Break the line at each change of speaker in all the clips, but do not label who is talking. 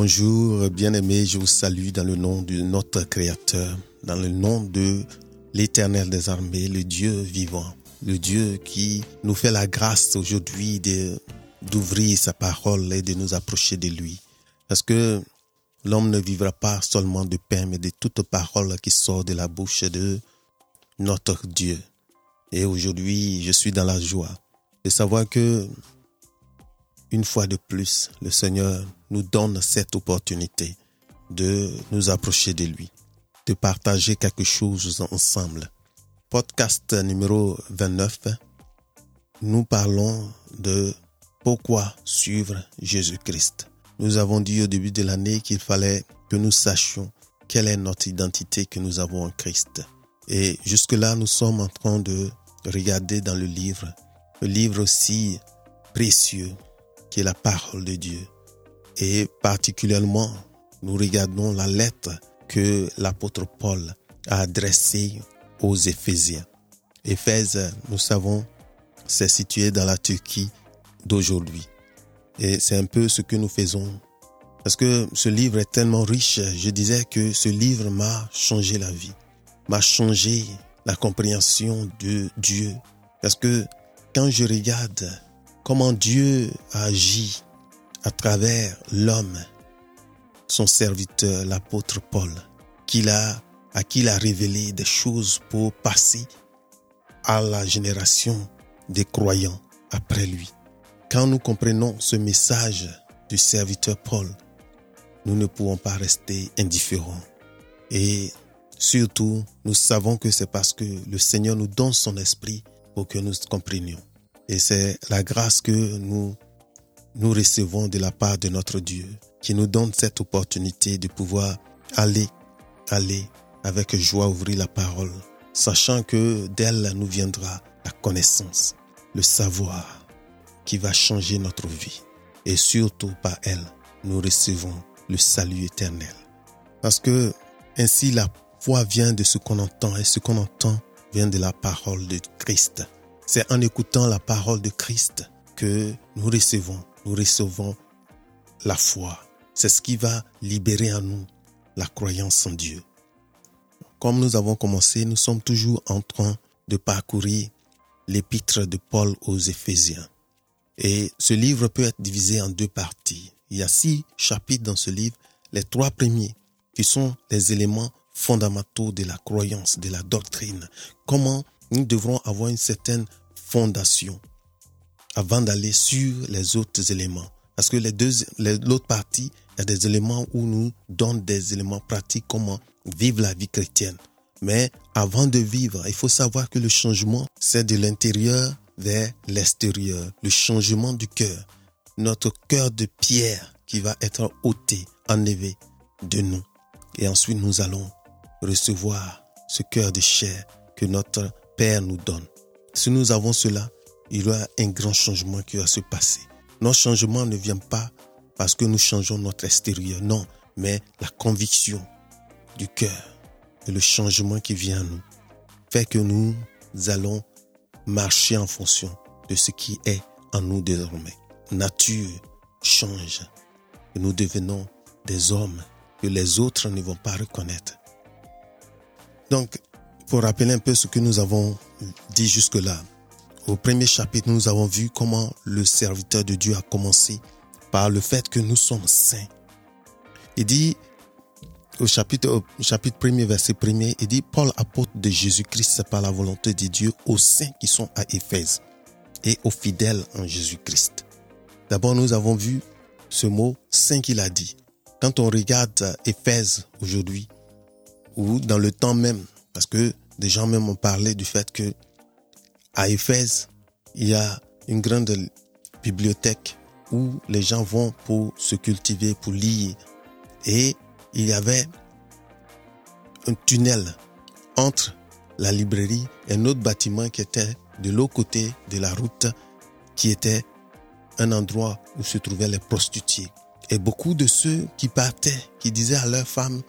bonjour, bien-aimés, je vous salue dans le nom de notre Créateur, dans le nom de l'Éternel des armées, le Dieu vivant, le Dieu qui nous fait la grâce aujourd'hui d'ouvrir sa parole et de nous approcher de lui. Parce que l'homme ne vivra pas seulement de pain, mais de toute parole qui sort de la bouche de notre Dieu. Et aujourd'hui, je suis dans la joie de savoir que une fois de plus, le Seigneur nous donne cette opportunité de nous approcher de lui, de partager quelque chose ensemble. Podcast numéro 29, nous parlons de pourquoi suivre Jésus-Christ. Nous avons dit au début de l'année qu'il fallait que nous sachions quelle est notre identité que nous avons en Christ. Et jusque-là, nous sommes en train de regarder dans le livre, le livre aussi précieux qui est la parole de Dieu. Et particulièrement, nous regardons la lettre que l'apôtre Paul a adressée aux Éphésiens. Éphèse, nous savons, c'est situé dans la Turquie d'aujourd'hui. Et c'est un peu ce que nous faisons. Parce que ce livre est tellement riche, je disais que ce livre m'a changé la vie, m'a changé la compréhension de Dieu. Parce que quand je regarde comment Dieu a agi à travers l'homme, son serviteur, l'apôtre Paul, qu'il a, à qui il a révélé des choses pour passer à la génération des croyants après lui. Quand nous comprenons ce message du serviteur Paul, nous ne pouvons pas rester indifférents. Et surtout, nous savons que c'est parce que le Seigneur nous donne son esprit pour que nous comprenions. Et c'est la grâce que nous, nous recevons de la part de notre Dieu qui nous donne cette opportunité de pouvoir aller, aller avec joie ouvrir la parole, sachant que d'elle nous viendra la connaissance, le savoir qui va changer notre vie. Et surtout par elle, nous recevons le salut éternel. Parce que ainsi la foi vient de ce qu'on entend et ce qu'on entend vient de la parole de Christ. C'est en écoutant la parole de Christ que nous recevons, nous recevons la foi. C'est ce qui va libérer en nous la croyance en Dieu. Comme nous avons commencé, nous sommes toujours en train de parcourir l'épître de Paul aux Éphésiens. Et ce livre peut être divisé en deux parties. Il y a six chapitres dans ce livre. Les trois premiers qui sont les éléments fondamentaux de la croyance, de la doctrine. Comment nous devrons avoir une certaine fondation avant d'aller sur les autres éléments. Parce que les deux, l'autre partie, il y a des éléments où nous donnent des éléments pratiques comment vivre la vie chrétienne. Mais avant de vivre, il faut savoir que le changement, c'est de l'intérieur vers l'extérieur. Le changement du cœur. Notre cœur de pierre qui va être ôté, enlevé de nous. Et ensuite, nous allons recevoir ce cœur de chair que notre Père nous donne. Si nous avons cela, il y aura un grand changement qui va se passer. Notre changement ne vient pas parce que nous changeons notre extérieur, non, mais la conviction du cœur et le changement qui vient à nous fait que nous allons marcher en fonction de ce qui est en nous désormais. Nature change et nous devenons des hommes que les autres ne vont pas reconnaître. Donc, pour rappeler un peu ce que nous avons dit jusque-là, au premier chapitre, nous avons vu comment le serviteur de Dieu a commencé par le fait que nous sommes saints. Il dit, au chapitre, au chapitre 1 verset 1 il dit, Paul, apôtre de Jésus-Christ, par la volonté de Dieu, aux saints qui sont à Éphèse et aux fidèles en Jésus-Christ. D'abord, nous avons vu ce mot saint qu'il a dit. Quand on regarde Éphèse aujourd'hui, ou dans le temps même, parce que des gens même ont parlé du fait que à Éphèse, il y a une grande bibliothèque où les gens vont pour se cultiver, pour lire. Et il y avait un tunnel entre la librairie et un autre bâtiment qui était de l'autre côté de la route, qui était un endroit où se trouvaient les prostituées. Et beaucoup de ceux qui partaient, qui disaient à leurs femmes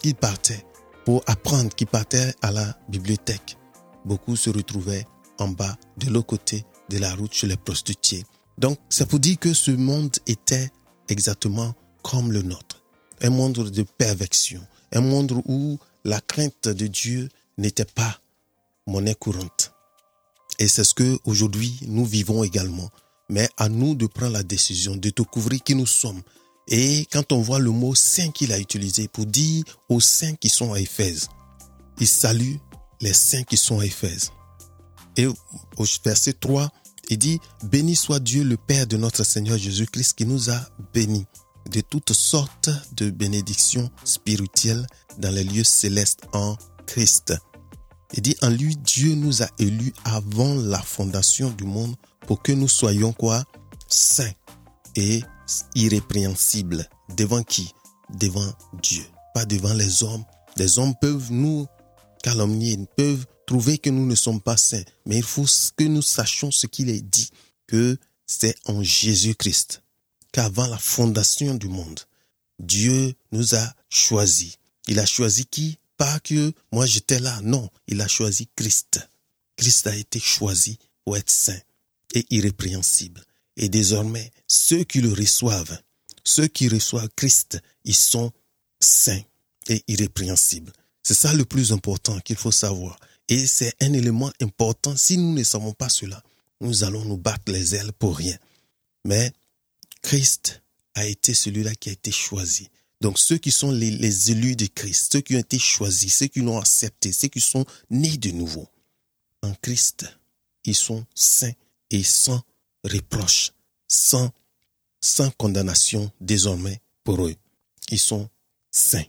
qu'ils partaient, pour apprendre, qui partaient à la bibliothèque. Beaucoup se retrouvaient en bas, de l'autre côté de la route chez les prostituées. Donc, ça pour dire que ce monde était exactement comme le nôtre. un monde de perversion, un monde où la crainte de Dieu n'était pas monnaie courante. Et c'est ce que aujourd'hui nous vivons également. Mais à nous de prendre la décision de découvrir qui nous sommes. Et quand on voit le mot saint qu'il a utilisé pour dire aux saints qui sont à Éphèse, il salue les saints qui sont à Éphèse. Et au verset 3, il dit, Béni soit Dieu le Père de notre Seigneur Jésus-Christ qui nous a bénis de toutes sortes de bénédictions spirituelles dans les lieux célestes en Christ. Il dit, en lui, Dieu nous a élus avant la fondation du monde pour que nous soyons quoi? Saints et irrépréhensibles. Devant qui? Devant Dieu. Pas devant les hommes. Les hommes peuvent nous calomnier, peuvent trouver que nous ne sommes pas saints. Mais il faut que nous sachions ce qu'il est dit, que c'est en Jésus-Christ qu'avant la fondation du monde, Dieu nous a choisis. Il a choisi qui? Pas que moi j'étais là, non, il a choisi Christ. Christ a été choisi pour être saint et irrépréhensible. Et désormais, ceux qui le reçoivent, ceux qui reçoivent Christ, ils sont saints et irrépréhensibles. C'est ça le plus important qu'il faut savoir. Et c'est un élément important. Si nous ne savons pas cela, nous allons nous battre les ailes pour rien. Mais Christ a été celui-là qui a été choisi. Donc ceux qui sont les, élus de Christ, ceux qui ont été choisis, ceux qui l'ont accepté, ceux qui sont nés de nouveau, en Christ, ils sont saints et sans reproche, sans, sans condamnation désormais pour eux. Ils sont saints.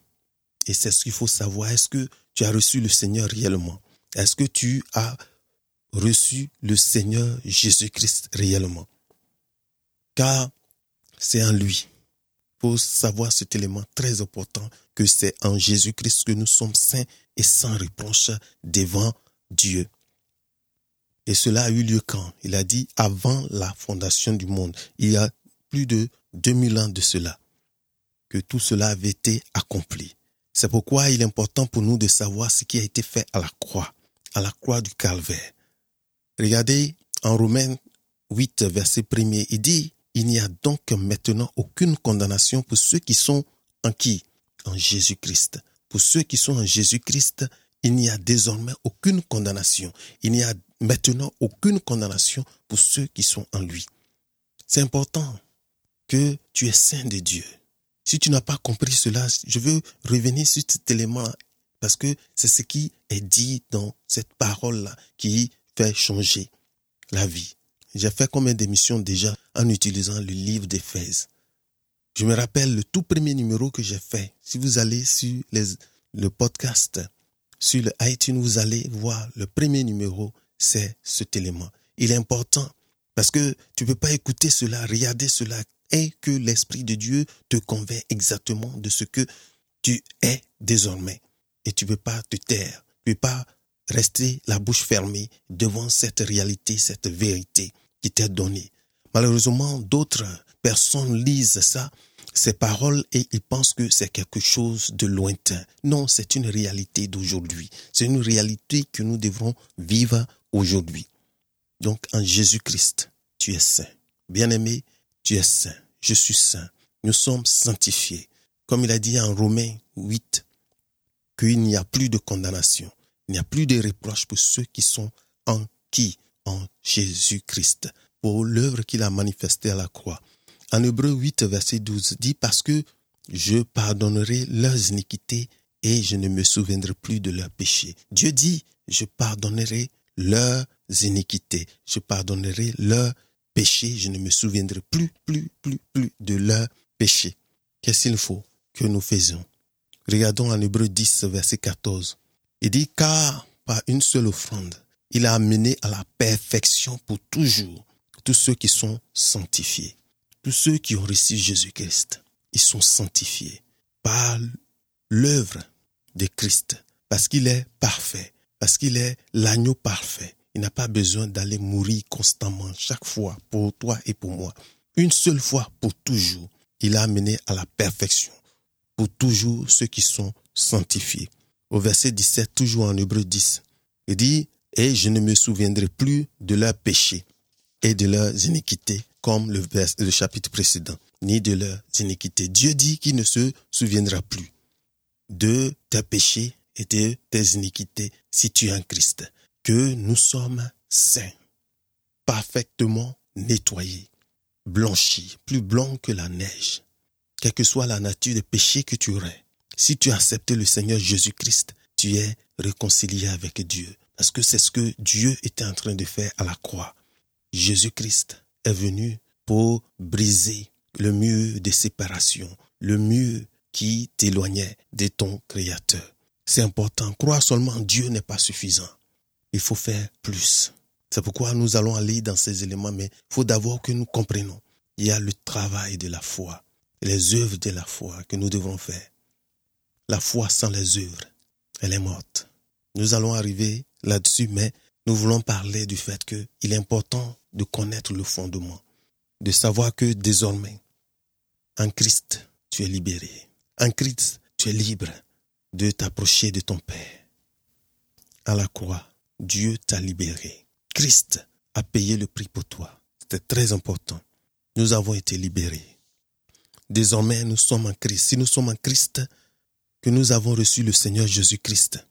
Et c'est ce qu'il faut savoir. Est-ce que tu as reçu le Seigneur réellement? Est-ce que tu as reçu le Seigneur Jésus-Christ réellement? Car c'est en lui. Il faut savoir cet élément très important que c'est en Jésus-Christ que nous sommes saints et sans reproche devant Dieu. Et cela a eu lieu quand? Il a dit avant la fondation du monde. Il y a plus de 2000 ans de cela que tout cela avait été accompli. C'est pourquoi il est important pour nous de savoir ce qui a été fait à la croix, à la croix du calvaire. Regardez en Romains 8, verset 1er, il dit, il n'y a donc maintenant aucune condamnation pour ceux qui sont en qui? En Jésus-Christ. Pour ceux qui sont en Jésus-Christ, il n'y a désormais aucune condamnation. Il n'y a maintenant aucune condamnation pour ceux qui sont en lui. C'est important que tu es saint de Dieu. Si tu n'as pas compris cela, je veux revenir sur cet élément parce que c'est ce qui est dit dans cette parole-là qui fait changer la vie. J'ai fait combien d'émissions déjà en utilisant le livre d'Éphèse? Je me rappelle le tout premier numéro que j'ai fait. Si vous allez sur le podcast, sur le iTunes, vous allez voir le premier numéro, c'est cet élément. Il est important parce que tu ne peux pas écouter cela, regarder cela, et que l'Esprit de Dieu te convainc exactement de ce que tu es désormais. Et tu ne peux pas te taire, tu ne peux pas rester la bouche fermée devant cette réalité, cette vérité qui t'est donnée. Malheureusement, d'autres personnes lisent ça, ces paroles, et ils pensent que c'est quelque chose de lointain. Non, c'est une réalité d'aujourd'hui. C'est une réalité que nous devrons vivre aujourd'hui. Donc, en Jésus-Christ, tu es saint. Bien-aimé, tu es saint, je suis saint, nous sommes sanctifiés. Comme il a dit en Romains 8, qu'il n'y a plus de condamnation, il n'y a plus de reproche pour ceux qui sont en qui? En Jésus-Christ, pour l'œuvre qu'il a manifestée à la croix. En Hébreu 8, verset 12, dit parce que je pardonnerai leurs iniquités et je ne me souviendrai plus de leurs péchés. Dieu dit, je pardonnerai leurs iniquités, je pardonnerai leurs péché, je ne me souviendrai plus, plus, plus, plus de leurs péchés. Qu'est-ce qu'il faut que nous faisions? Regardons en Hébreu 10, verset 14. Il dit, car par une seule offrande, il a amené à la perfection pour toujours tous ceux qui sont sanctifiés. Tous ceux qui ont reçu Jésus-Christ, ils sont sanctifiés par l'œuvre de Christ, parce qu'il est parfait, parce qu'il est l'agneau parfait, il n'a pas besoin d'aller mourir constamment, chaque fois, pour toi et pour moi. Une seule fois, pour toujours. Il a amené à la perfection, pour toujours ceux qui sont sanctifiés. Au verset 17, toujours en Hébreu 10, il dit, et je ne me souviendrai plus de leurs péchés et de leurs iniquités, comme le, le chapitre précédent. ni de leurs iniquités. Dieu dit qu'il ne se souviendra plus de tes péchés et de tes iniquités si tu es un Christ, que nous sommes saints, parfaitement nettoyés, blanchis, plus blancs que la neige, quelle que soit la nature des péchés que tu aurais. Si tu as accepté le Seigneur Jésus-Christ, tu es réconcilié avec Dieu. Parce que c'est ce que Dieu était en train de faire à la croix. Jésus-Christ est venu pour briser le mur de séparation, le mur qui t'éloignait de ton Créateur. C'est important. Croire seulement en Dieu n'est pas suffisant. Il faut faire plus. C'est pourquoi nous allons aller dans ces éléments, mais il faut d'abord que nous comprenions. Il y a le travail de la foi, les œuvres de la foi que nous devons faire. La foi sans les œuvres, elle est morte. Nous allons arriver là-dessus, mais nous voulons parler du fait qu'il est important de connaître le fondement, de savoir que désormais, en Christ, tu es libéré. En Christ, tu es libre de t'approcher de ton Père. À la croix, Dieu t'a libéré. Christ a payé le prix pour toi. C'était très important. Nous avons été libérés. Désormais, nous sommes en Christ. Si nous sommes en Christ, que nous avons reçu le Seigneur Jésus-Christ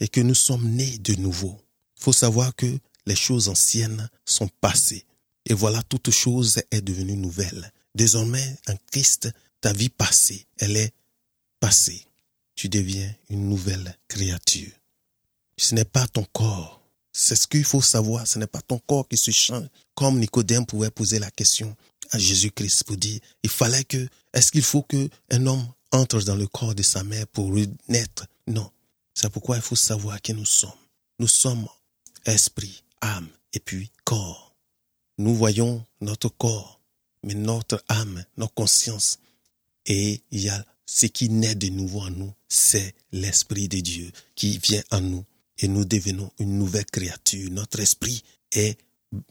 et que nous sommes nés de nouveau, il faut savoir que les choses anciennes sont passées. Et voilà, toute chose est devenue nouvelle. Désormais, en Christ, ta vie passée, elle est passée. Tu deviens une nouvelle créature. Ce n'est pas ton corps. C'est ce qu'il faut savoir. Ce n'est pas ton corps qui se change. Comme Nicodème pouvait poser la question à Jésus-Christ pour dire, il fallait que, est-ce qu'il faut que un homme entre dans le corps de sa mère pour naître? Non. C'est pourquoi il faut savoir qui nous sommes. Nous sommes esprit, âme et puis corps. Nous voyons notre corps, mais notre âme, notre conscience. Et il y a ce qui naît de nouveau en nous, c'est l'Esprit de Dieu qui vient en nous et nous devenons une nouvelle créature. Notre esprit est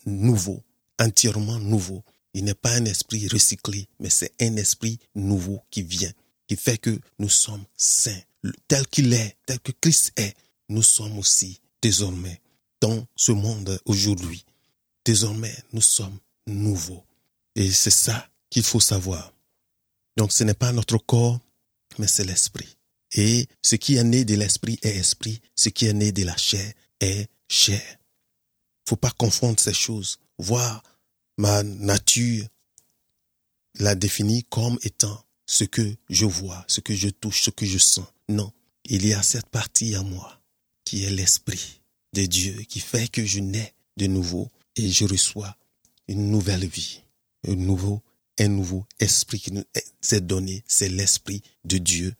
nouveau, entièrement nouveau. Il n'est pas un esprit recyclé, mais c'est un esprit nouveau qui vient, qui fait que nous sommes saints. Tel qu'il est, tel que Christ est, nous sommes aussi désormais dans ce monde aujourd'hui. Désormais, nous sommes nouveaux. Et c'est ça qu'il faut savoir. Donc ce n'est pas notre corps, mais c'est l'esprit. Et ce qui est né de l'esprit est esprit, ce qui est né de la chair est chair. Faut pas confondre ces choses. Voir ma nature la définir comme étant ce que je vois, ce que je touche, ce que je sens. Non, il y a cette partie à moi qui est l'esprit de Dieu qui fait que je nais de nouveau et je reçois une nouvelle vie, un nouveau, un nouveau esprit qui nous est donné, c'est l'esprit de Dieu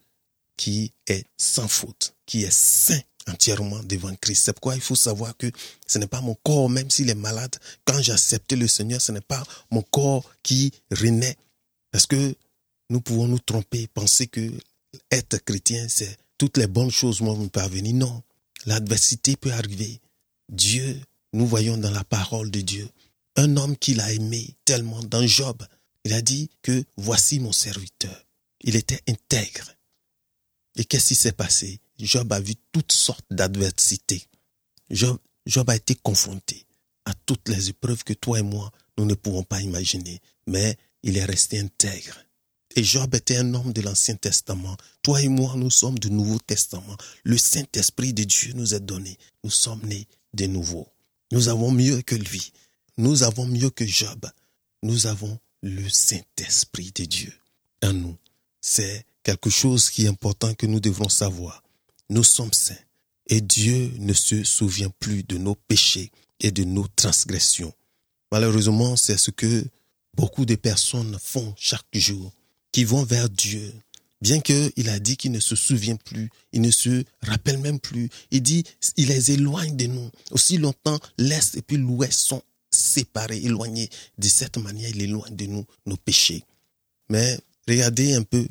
qui est sans faute, qui est saint entièrement devant Christ. C'est pourquoi il faut savoir que ce n'est pas mon corps, même s'il est malade, quand j'ai accepté le Seigneur, ce n'est pas mon corps qui renaît. Parce que nous pouvons nous tromper, penser que être chrétien, c'est toutes les bonnes choses vont parvenir. Non, l'adversité peut arriver. Dieu, nous voyons dans la parole de Dieu, un homme qu'il a aimé tellement dans Job, il a dit que voici mon serviteur. Il était intègre. Et qu'est-ce qui s'est passé? Job a vu toutes sortes d'adversités. Job, a été confronté à toutes les épreuves que toi et moi, nous ne pouvons pas imaginer. Mais il est resté intègre. Et Job était un homme de l'Ancien Testament. Toi et moi, nous sommes du Nouveau Testament. Le Saint-Esprit de Dieu nous est donné. Nous sommes nés de nouveau. Nous avons mieux que lui. Nous avons mieux que Job. Nous avons le Saint-Esprit de Dieu en nous. C'est quelque chose qui est important que nous devrons savoir. Nous sommes saints et Dieu ne se souvient plus de nos péchés et de nos transgressions. Malheureusement, c'est ce que beaucoup de personnes font chaque jour, qui vont vers Dieu. Bien qu'il a dit qu'il ne se souvient plus, il ne se rappelle même plus. Il dit, il les éloigne de nous. Aussi longtemps, l'Est et puis l'Ouest sont séparés, éloignés. De cette manière, il éloigne de nous nos péchés. Mais regardez un peu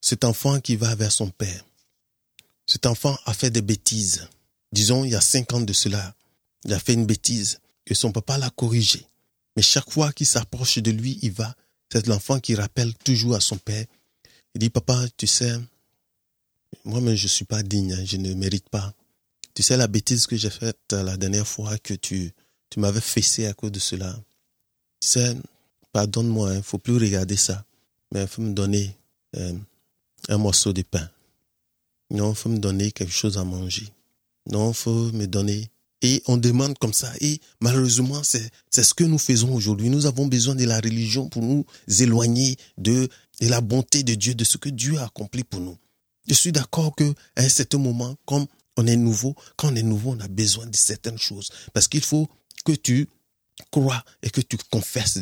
cet enfant qui va vers son père, cet enfant a fait des bêtises. Disons, il y a cinq ans de cela, il a fait une bêtise et son papa l'a corrigé. Mais chaque fois qu'il s'approche de lui, il va. C'est l'enfant qui rappelle toujours à son père. Il dit, papa, tu sais, moi-même, je ne suis pas digne, hein, je ne mérite pas. Tu sais la bêtise que j'ai faite la dernière fois que tu, tu m'avais fessé à cause de cela. Tu sais, pardonne-moi, il ne faut plus regarder ça. Mais il faut me donner euh, un morceau de pain. Non, il faut me donner quelque chose à manger. Non, il faut me donner. Et on demande comme ça. Et malheureusement, c'est ce que nous faisons aujourd'hui. Nous avons besoin de la religion pour nous éloigner de, de la bonté de Dieu, de ce que Dieu a accompli pour nous. Je suis d'accord que à un certain moment, comme on est nouveau, quand on est nouveau, on a besoin de certaines choses. Parce qu'il faut que tu crois et que tu confesses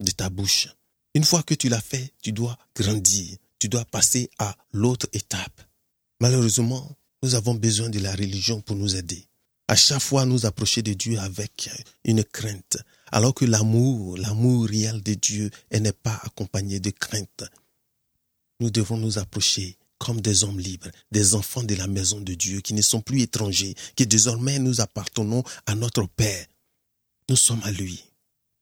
de, ta bouche. Une fois que tu l'as fait, tu dois grandir. Tu dois passer à l'autre étape. Malheureusement, nous avons besoin de la religion pour nous aider. À chaque fois, nous approcher de Dieu avec une crainte, alors que l'amour, l'amour réel de Dieu, n'est pas accompagné de crainte. Nous devons nous approcher comme des hommes libres, des enfants de la maison de Dieu, qui ne sont plus étrangers, qui désormais nous appartenons à notre Père. Nous sommes à lui.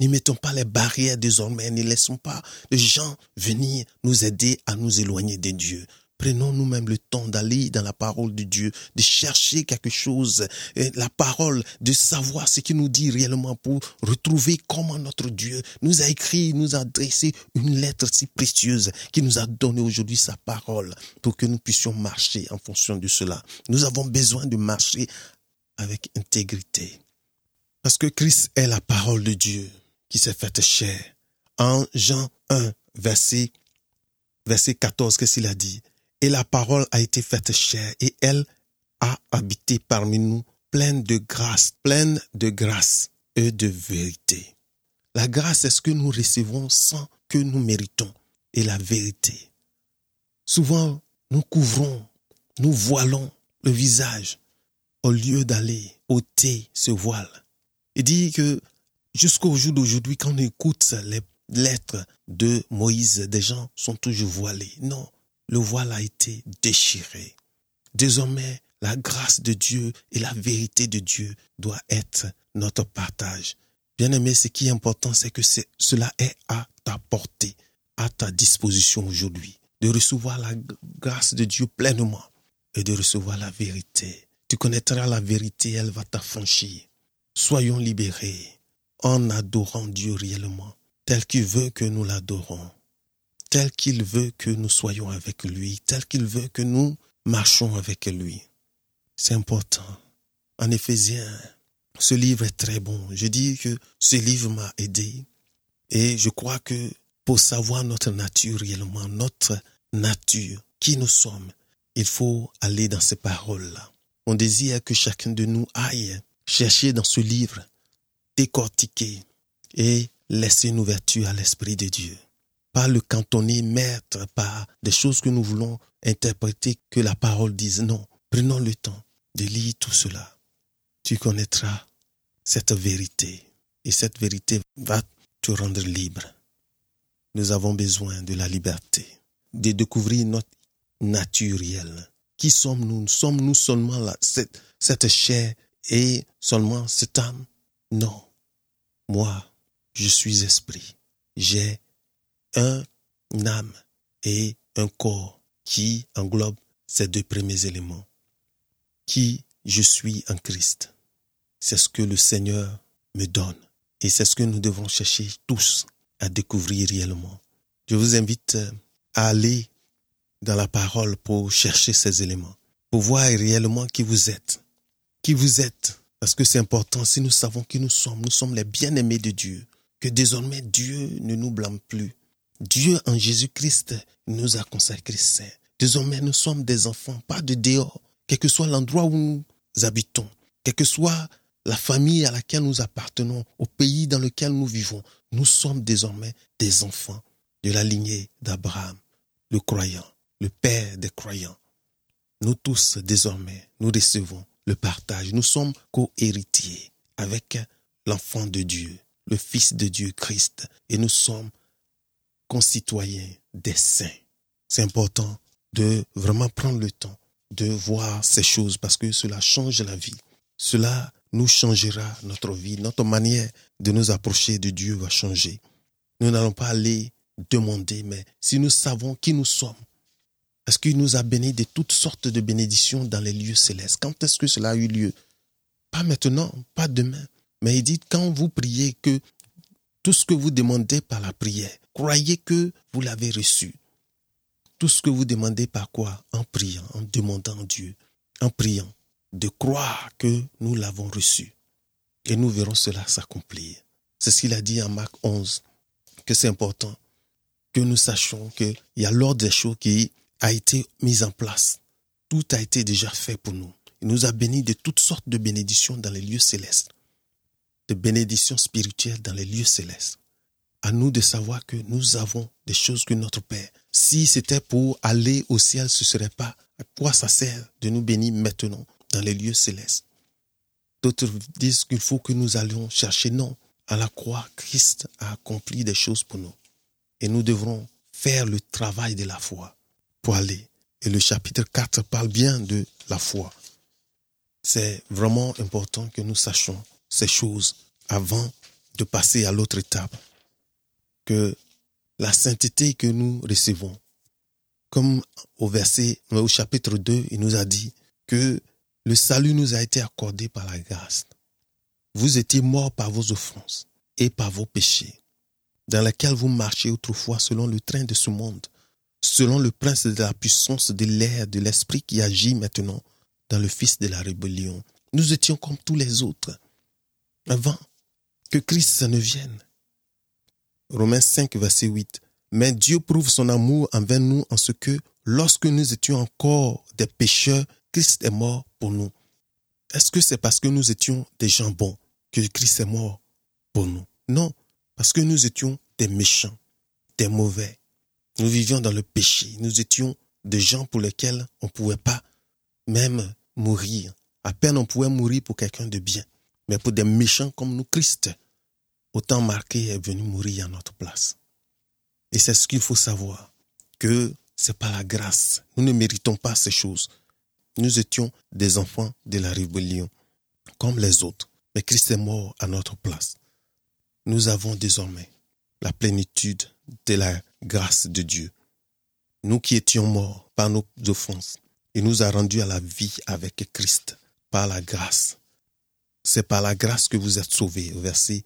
Ne mettons pas les barrières désormais, ne laissons pas les gens venir nous aider à nous éloigner de Dieu. Prenons nous-mêmes le temps d'aller dans la parole de Dieu, de chercher quelque chose, la parole, de savoir ce qu'il nous dit réellement pour retrouver comment notre Dieu nous a écrit, nous a adressé une lettre si précieuse qui nous a donné aujourd'hui sa parole pour que nous puissions marcher en fonction de cela. Nous avons besoin de marcher avec intégrité. Parce que Christ est la parole de Dieu qui s'est faite chair. En Jean 1, verset, verset 14, qu'est-ce qu'il a dit? Et la parole a été faite chair et elle a habité parmi nous, pleine de grâce, pleine de grâce et de vérité. La grâce est ce que nous recevons sans que nous méritons? Et la vérité. Souvent, nous couvrons, nous voilons le visage au lieu d'aller ôter ce voile. Il dit que jusqu'au jour d'aujourd'hui, quand on écoute les lettres de Moïse, des gens sont toujours voilés. Non, le voile a été déchiré. Désormais, la grâce de Dieu et la vérité de Dieu doit être notre partage. Bien aimé, ce qui est important, c'est que cela est à ta portée, à ta disposition aujourd'hui, de recevoir la grâce de Dieu pleinement et de recevoir la vérité. Tu connaîtras la vérité, elle va t'affranchir. Soyons libérés en adorant Dieu réellement, tel qu'il veut que nous l'adorons tel qu'il veut que nous soyons avec lui, tel qu'il veut que nous marchons avec lui. C'est important. En Éphésiens, ce livre est très bon. Je dis que ce livre m'a aidé et je crois que pour savoir notre nature réellement, notre nature, qui nous sommes, il faut aller dans ces paroles-là. On désire que chacun de nous aille chercher dans ce livre, décortiquer et laisser une ouverture à l'Esprit de Dieu pas le cantonner maître par des choses que nous voulons interpréter que la parole dise. Non, prenons le temps de lire tout cela. Tu connaîtras cette vérité et cette vérité va te rendre libre. Nous avons besoin de la liberté, de découvrir notre nature réelle. Qui sommes-nous? Sommes-nous seulement cette, cette chair et seulement cette âme Non. Moi, je suis esprit. J'ai un âme et un corps qui englobe ces deux premiers éléments. Qui je suis en Christ. C'est ce que le Seigneur me donne. Et c'est ce que nous devons chercher tous à découvrir réellement. Je vous invite à aller dans la parole pour chercher ces éléments, pour voir réellement qui vous êtes. Qui vous êtes. Parce que c'est important, si nous savons qui nous sommes, nous sommes les bien-aimés de Dieu, que désormais Dieu ne nous blâme plus, Dieu en Jésus-Christ nous a consacrés saints. Désormais, nous sommes des enfants, pas de dehors, quel que soit l'endroit où nous habitons, quelle que soit la famille à laquelle nous appartenons, au pays dans lequel nous vivons. Nous sommes désormais des enfants de la lignée d'Abraham, le croyant, le père des croyants. Nous tous, désormais, nous recevons le partage. Nous sommes co-héritiers avec l'enfant de Dieu, le Fils de Dieu, Christ. Et nous sommes concitoyens des saints. C'est important de vraiment prendre le temps de voir ces choses parce que cela change la vie. Cela nous changera notre vie, notre manière de nous approcher de Dieu va changer. Nous n'allons pas aller demander, mais si nous savons qui nous sommes, est-ce qu'il nous a bénis de toutes sortes de bénédictions dans les lieux célestes Quand est-ce que cela a eu lieu? Pas maintenant, pas demain. Mais il dit, quand vous priez, que Tout ce que vous demandez par la prière, croyez que vous l'avez reçu. Tout ce que vous demandez par quoi? En priant, en demandant Dieu, en priant, de croire que nous l'avons reçu. Et nous verrons cela s'accomplir. C'est ce qu'il a dit en Marc 11, que c'est important que nous sachions qu'il y a l'ordre des choses qui a été mise en place. Tout a été déjà fait pour nous. Il nous a bénis de toutes sortes de bénédictions dans les lieux célestes, de bénédictions spirituelles dans les lieux célestes. À nous de savoir que nous avons des choses que notre Père. Si c'était pour aller au ciel, ce ne serait pas. À quoi ça sert de nous bénir maintenant dans les lieux célestes? D'autres disent qu'il faut que nous allions chercher. Non, à la croix, Christ a accompli des choses pour nous. Et nous devrons faire le travail de la foi Et le chapitre 4 parle bien de la foi. C'est vraiment important que nous sachions ces choses avant de passer à l'autre étape. Que la sainteté que nous recevons, comme au verset, au chapitre 2, il nous a dit que le salut nous a été accordé par la grâce. Vous étiez morts par vos offenses et par vos péchés, dans lesquels vous marchiez autrefois selon le train de ce monde, selon le prince de la puissance de l'air de l'esprit qui agit maintenant dans le fils de la rébellion. Nous étions comme tous les autres, avant que Christ ne vienne. Romains 5, verset 8. Mais Dieu prouve son amour envers nous en ce que, lorsque nous étions encore des pécheurs, Christ est mort pour nous. Est-ce que c'est parce que nous étions des gens bons que Christ est mort pour nous? Non, parce que nous étions des méchants, des mauvais, nous vivions dans le péché. Nous étions des gens pour lesquels on ne pouvait pas même mourir. À peine on pouvait mourir pour quelqu'un de bien. Mais pour des méchants comme nous, Christ, autant marqué, est venu mourir à notre place. Et c'est ce qu'il faut savoir, que c'est pas la grâce. Nous ne méritons pas ces choses. Nous étions des enfants de la rébellion, comme les autres. Mais Christ est mort à notre place. Nous avons désormais la plénitude de la grâce de Dieu. Nous qui étions morts par nos offenses, il nous a rendus à la vie avec Christ par la grâce. C'est par la grâce que vous êtes sauvés, au verset,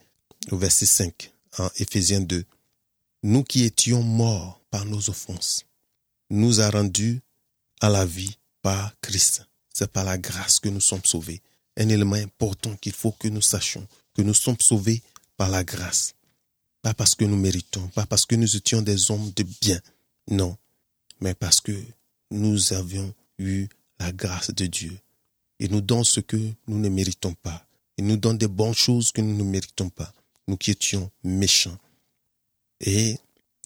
au verset 5, en Éphésiens 2. Nous qui étions morts par nos offenses, nous a rendus à la vie par Christ. C'est par la grâce que nous sommes sauvés. Un élément important qu'il faut que nous sachions, que nous sommes sauvés par la grâce. Pas parce que nous méritons, pas parce que nous étions des hommes de bien, non, mais parce que nous avions eu la grâce de Dieu. Il nous donne ce que nous ne méritons pas. Il nous donne des bonnes choses que nous ne méritons pas. Nous qui étions méchants. Et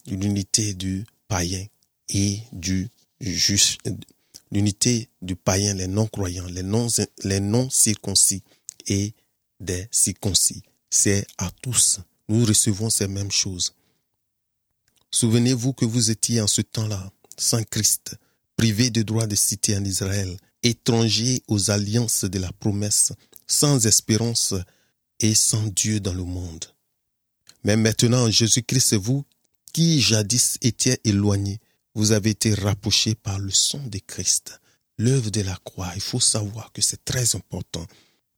l'unité du païen et du juste, l'unité du païen, les non-croyants, les non-circoncis et des circoncis. C'est à tous nous recevons ces mêmes choses. Souvenez-vous que vous étiez en ce temps-là, sans Christ, privé de droit de cité en Israël, étranger aux alliances de la promesse, sans espérance et sans Dieu dans le monde. Mais maintenant, Jésus-Christ, vous qui jadis étiez éloignés, vous avez été rapprochés par le son de Christ. L'œuvre de la croix, il faut savoir que c'est très important.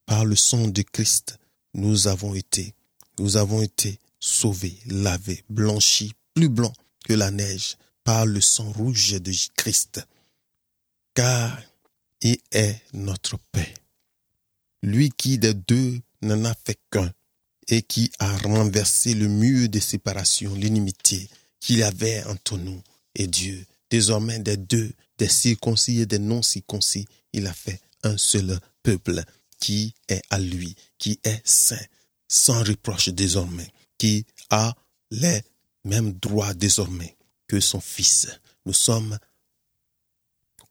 Par le son de Christ, nous avons été nous avons été sauvés, lavés, blanchis, plus blancs que la neige par le sang rouge de Christ. Car il est notre paix. Lui qui des deux n'en a fait qu'un et qui a renversé le mur de séparation, l'inimitié qu'il avait entre nous et Dieu. Désormais, des deux, des circoncis et des non-circoncis, il a fait un seul peuple qui est à lui, qui est saint, sans reproche désormais, qui a les mêmes droits désormais que son fils. Nous sommes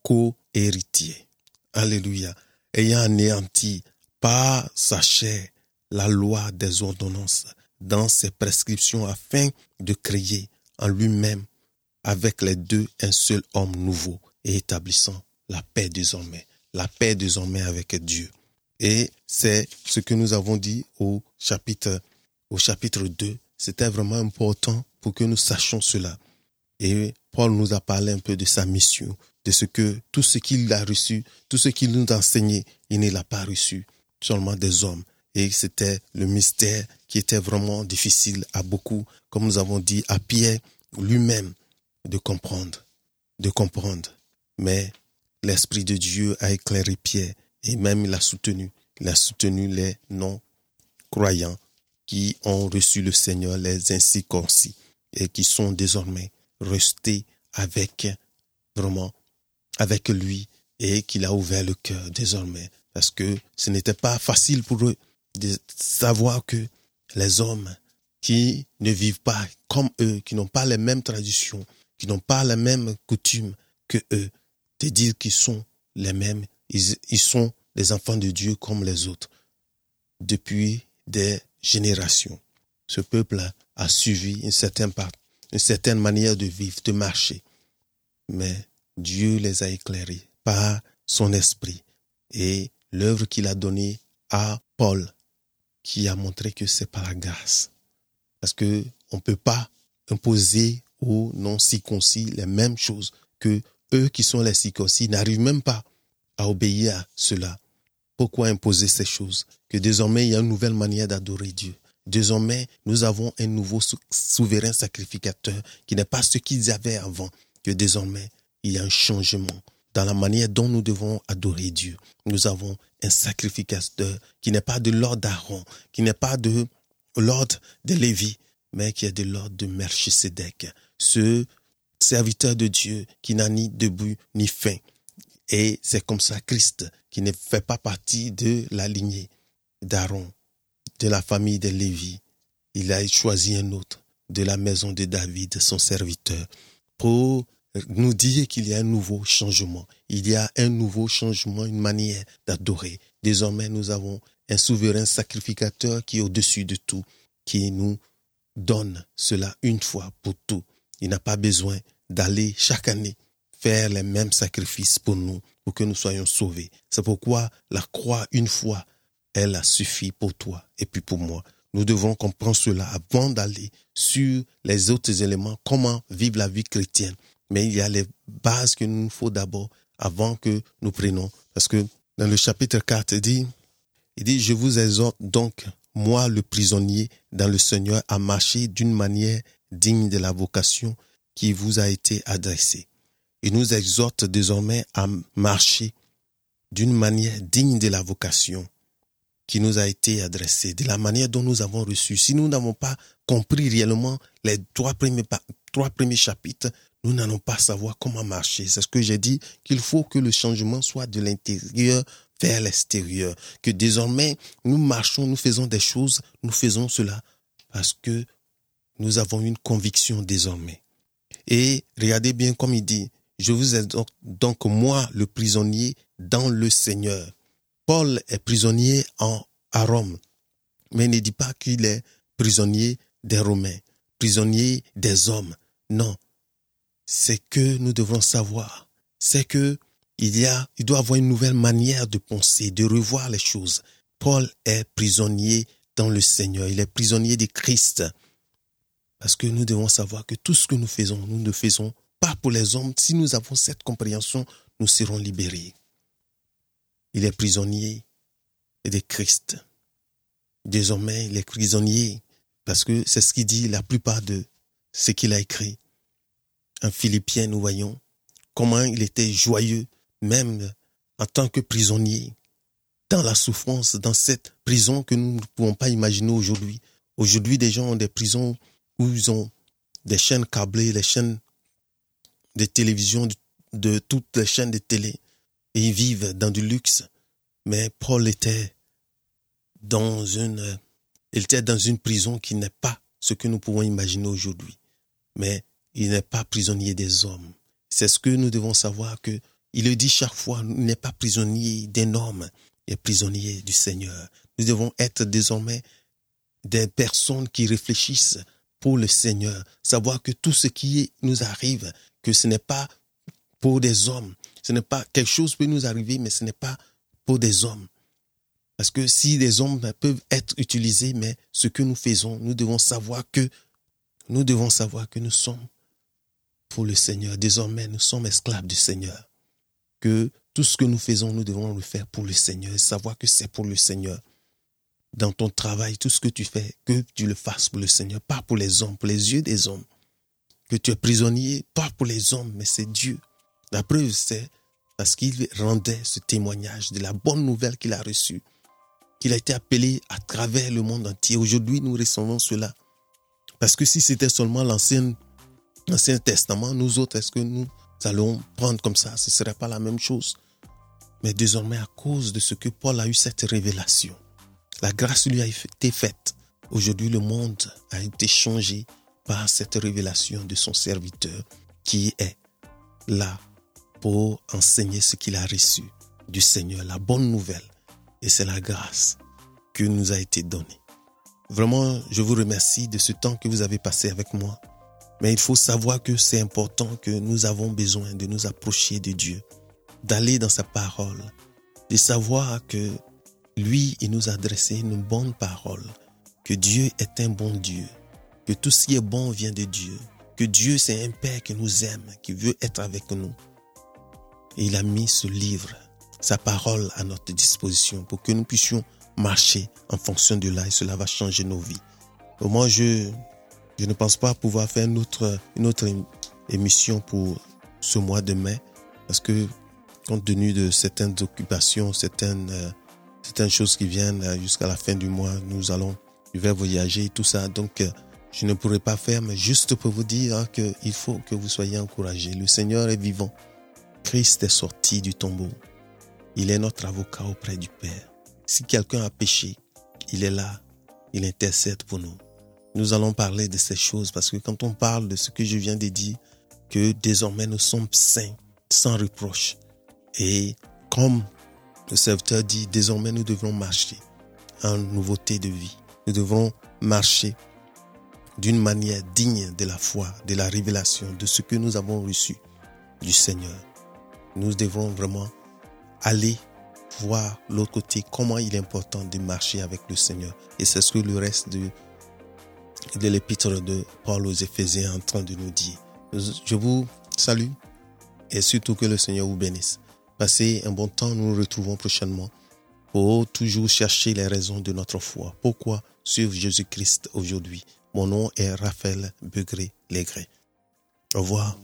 co-héritiers. Alléluia. Ayant anéanti par sa chair la loi des ordonnances dans ses prescriptions afin de créer en lui-même avec les deux un seul homme nouveau et établissant la paix désormais, la paix désormais avec Dieu. Et c'est ce que nous avons dit au chapitre, au chapitre 2. C'était vraiment important pour que nous sachions cela. Et Paul nous a parlé un peu de sa mission, de ce que tout ce qu'il a reçu, tout ce qu'il nous a enseigné, il ne l'a pas reçu seulement des hommes. Et c'était le mystère qui était vraiment difficile à beaucoup, comme nous avons dit, à Pierre lui-même de comprendre, de comprendre. Mais l'Esprit de Dieu a éclairé Pierre et même il a soutenu, il a soutenu les non-croyants qui ont reçu le Seigneur, les incirconcis, et qui sont désormais restés avec, vraiment, avec lui, et qu'il a ouvert le cœur désormais, parce que ce n'était pas facile pour eux de savoir que les hommes qui ne vivent pas comme eux, qui n'ont pas les mêmes traditions, qui n'ont pas les mêmes coutumes que eux, de dire qu'ils sont les mêmes, ils, ils sont les enfants de Dieu comme les autres. Depuis des générations, ce peuple a suivi une certaine, manière de vivre, de marcher. Mais Dieu les a éclairés par son esprit et l'œuvre qu'il a donnée à Paul, qui a montré que c'est par la grâce. Parce que on ne peut pas imposer aux non-circoncis les mêmes choses que eux qui sont les circoncis n'arrivent même pas à obéir à cela. Pourquoi imposer ces choses? Que désormais, il y a une nouvelle manière d'adorer Dieu. Désormais, nous avons un nouveau souverain sacrificateur qui n'est pas ce qu'ils avaient avant. Que désormais, il y a un changement dans la manière dont nous devons adorer Dieu. Nous avons un sacrificateur qui n'est pas de l'ordre d'Aaron, qui n'est pas de l'ordre de Lévi, mais qui est de l'ordre de Melchisedec, ce serviteur de Dieu qui n'a ni début ni fin. Et c'est comme ça Christ qui ne fait pas partie de la lignée d'Aaron, de la famille de Lévi. Il a choisi un autre de la maison de David, son serviteur, pour nous dire qu'il y a un nouveau changement. Il y a un nouveau changement, une manière d'adorer. Désormais, nous avons un souverain sacrificateur qui est au-dessus de tout, qui nous donne cela une fois pour tout. Il n'a pas besoin d'aller chaque année faire les mêmes sacrifices pour nous, pour que nous soyons sauvés. C'est pourquoi la croix, une fois, elle a suffi pour toi et puis pour moi. Nous devons comprendre cela avant d'aller sur les autres éléments, comment vivre la vie chrétienne. Mais il y a les bases qu'il nous faut d'abord avant que nous prenions. Parce que dans le chapitre 4, il dit, il dit, je vous exhorte donc, moi le prisonnier dans le Seigneur, à marcher d'une manière digne de la vocation qui vous a été adressée il nous exhorte désormais à marcher d'une manière digne de la vocation qui nous a été adressée, de la manière dont nous avons reçu. Si nous n'avons pas compris réellement les trois premiers, trois premiers chapitres, nous n'allons pas savoir comment marcher. C'est ce que j'ai dit, qu'il faut que le changement soit de l'intérieur vers l'extérieur. Que désormais, nous marchons, nous faisons des choses, nous faisons cela parce que nous avons une conviction désormais. Et regardez bien comme il dit, je vous ai donc moi, le prisonnier, dans le Seigneur. Paul est prisonnier en, à Rome, mais ne dit pas qu'il est prisonnier des Romains, prisonnier des hommes. Non. C'est que nous devons savoir. C'est que il doit avoir une nouvelle manière de penser, de revoir les choses. Paul est prisonnier dans le Seigneur. Il est prisonnier de Christ. Parce que nous devons savoir que tout ce que nous faisons, nous le faisons pas pour les hommes. Si nous avons cette compréhension, nous serons libérés. Il est prisonnier de Christ. Désormais, il est prisonnier parce que c'est ce qu'il dit la plupart de ce qu'il a écrit. En Philippien, nous voyons comment il était joyeux, même en tant que prisonnier, dans la souffrance, dans cette prison que nous ne pouvons pas imaginer aujourd'hui. Aujourd'hui, des gens ont des prisons où ils ont des chaînes câblées, les chaînes de télévision, de, toutes les chaînes de télé. Et ils vivent dans du luxe. Mais Paul était dans une, il était dans une prison qui n'est pas ce que nous pouvons imaginer aujourd'hui. Mais il n'est pas prisonnier des hommes. C'est ce que nous devons savoir que il le dit chaque fois, il n'est pas prisonnier des normes, il est prisonnier du Seigneur. Nous devons être désormais des personnes qui réfléchissent pour le Seigneur, savoir que tout ce qui nous arrive, que ce n'est pas pour des hommes. Ce n'est pas quelque chose peut nous arriver, mais ce n'est pas pour des hommes. Parce que si des hommes peuvent être utilisés, mais ce que nous faisons, nous devons savoir que nous devons savoir que nous sommes pour le Seigneur. Désormais, nous sommes esclaves du Seigneur. Que tout ce que nous faisons, nous devons le faire pour le Seigneur savoir que c'est pour le Seigneur. dans ton travail, tout ce que tu fais, que tu le fasses pour le Seigneur, pas pour les hommes, pour les yeux des hommes. Que tu es prisonnier, pas pour les hommes, mais c'est Dieu. La preuve, c'est parce qu'il rendait ce témoignage de la bonne nouvelle qu'il a reçue, qu'il a été appelé à travers le monde entier. Aujourd'hui, nous recevons cela. Parce que si c'était seulement l'Ancien, Testament, nous autres, est-ce que nous allons prendre comme ça? Ce ne serait pas la même chose. Mais désormais, à cause de ce que Paul a eu cette révélation, la grâce lui a été faite. Aujourd'hui, le monde a été changé par cette révélation de son serviteur qui est là pour enseigner ce qu'il a reçu du Seigneur, la bonne nouvelle. Et c'est la grâce que nous a été donnée. Vraiment, je vous remercie de ce temps que vous avez passé avec moi. Mais il faut savoir que c'est important que nous avons besoin de nous approcher de Dieu, d'aller dans sa parole, de savoir que lui, il nous a adressé une bonne parole, que Dieu est un bon Dieu, que tout ce qui est bon vient de Dieu, que Dieu c'est un Père qui nous aime, qui veut être avec nous. Et il a mis ce livre, sa parole à notre disposition pour que nous puissions marcher en fonction de là et cela va changer nos vies. Au moins, je, je ne pense pas pouvoir faire une autre, une autre émission pour ce mois de mai parce que compte tenu de certaines occupations, certaines euh, certaines choses qui viennent euh, jusqu'à la fin du mois. Nous allons, je vais voyager et tout ça. Donc, euh, je ne pourrai pas faire, mais juste pour vous dire hein, qu'il faut que vous soyez encouragés. Le Seigneur est vivant. Christ est sorti du tombeau. Il est notre avocat auprès du Père. Si quelqu'un a péché, il est là. Il intercède pour nous. Nous allons parler de ces choses parce que quand on parle de ce que je viens de dire, que désormais nous sommes saints, sans reproche. Et comme le serviteur dit, désormais nous devons marcher en nouveauté de vie. Nous devons marcher d'une manière digne de la foi, de la révélation, de ce que nous avons reçu du Seigneur. Nous devons vraiment aller voir l'autre côté, comment il est important de marcher avec le Seigneur. Et c'est ce que le reste de, de l'épître de Paul aux Éphésiens est en train de nous dire. Je vous salue et surtout que le Seigneur vous bénisse. Passez un bon temps, nous nous retrouvons prochainement pour toujours chercher les raisons de notre foi. Pourquoi suivre Jésus-Christ aujourd'hui? Mon nom est Raphaël Begré Légré. Au revoir.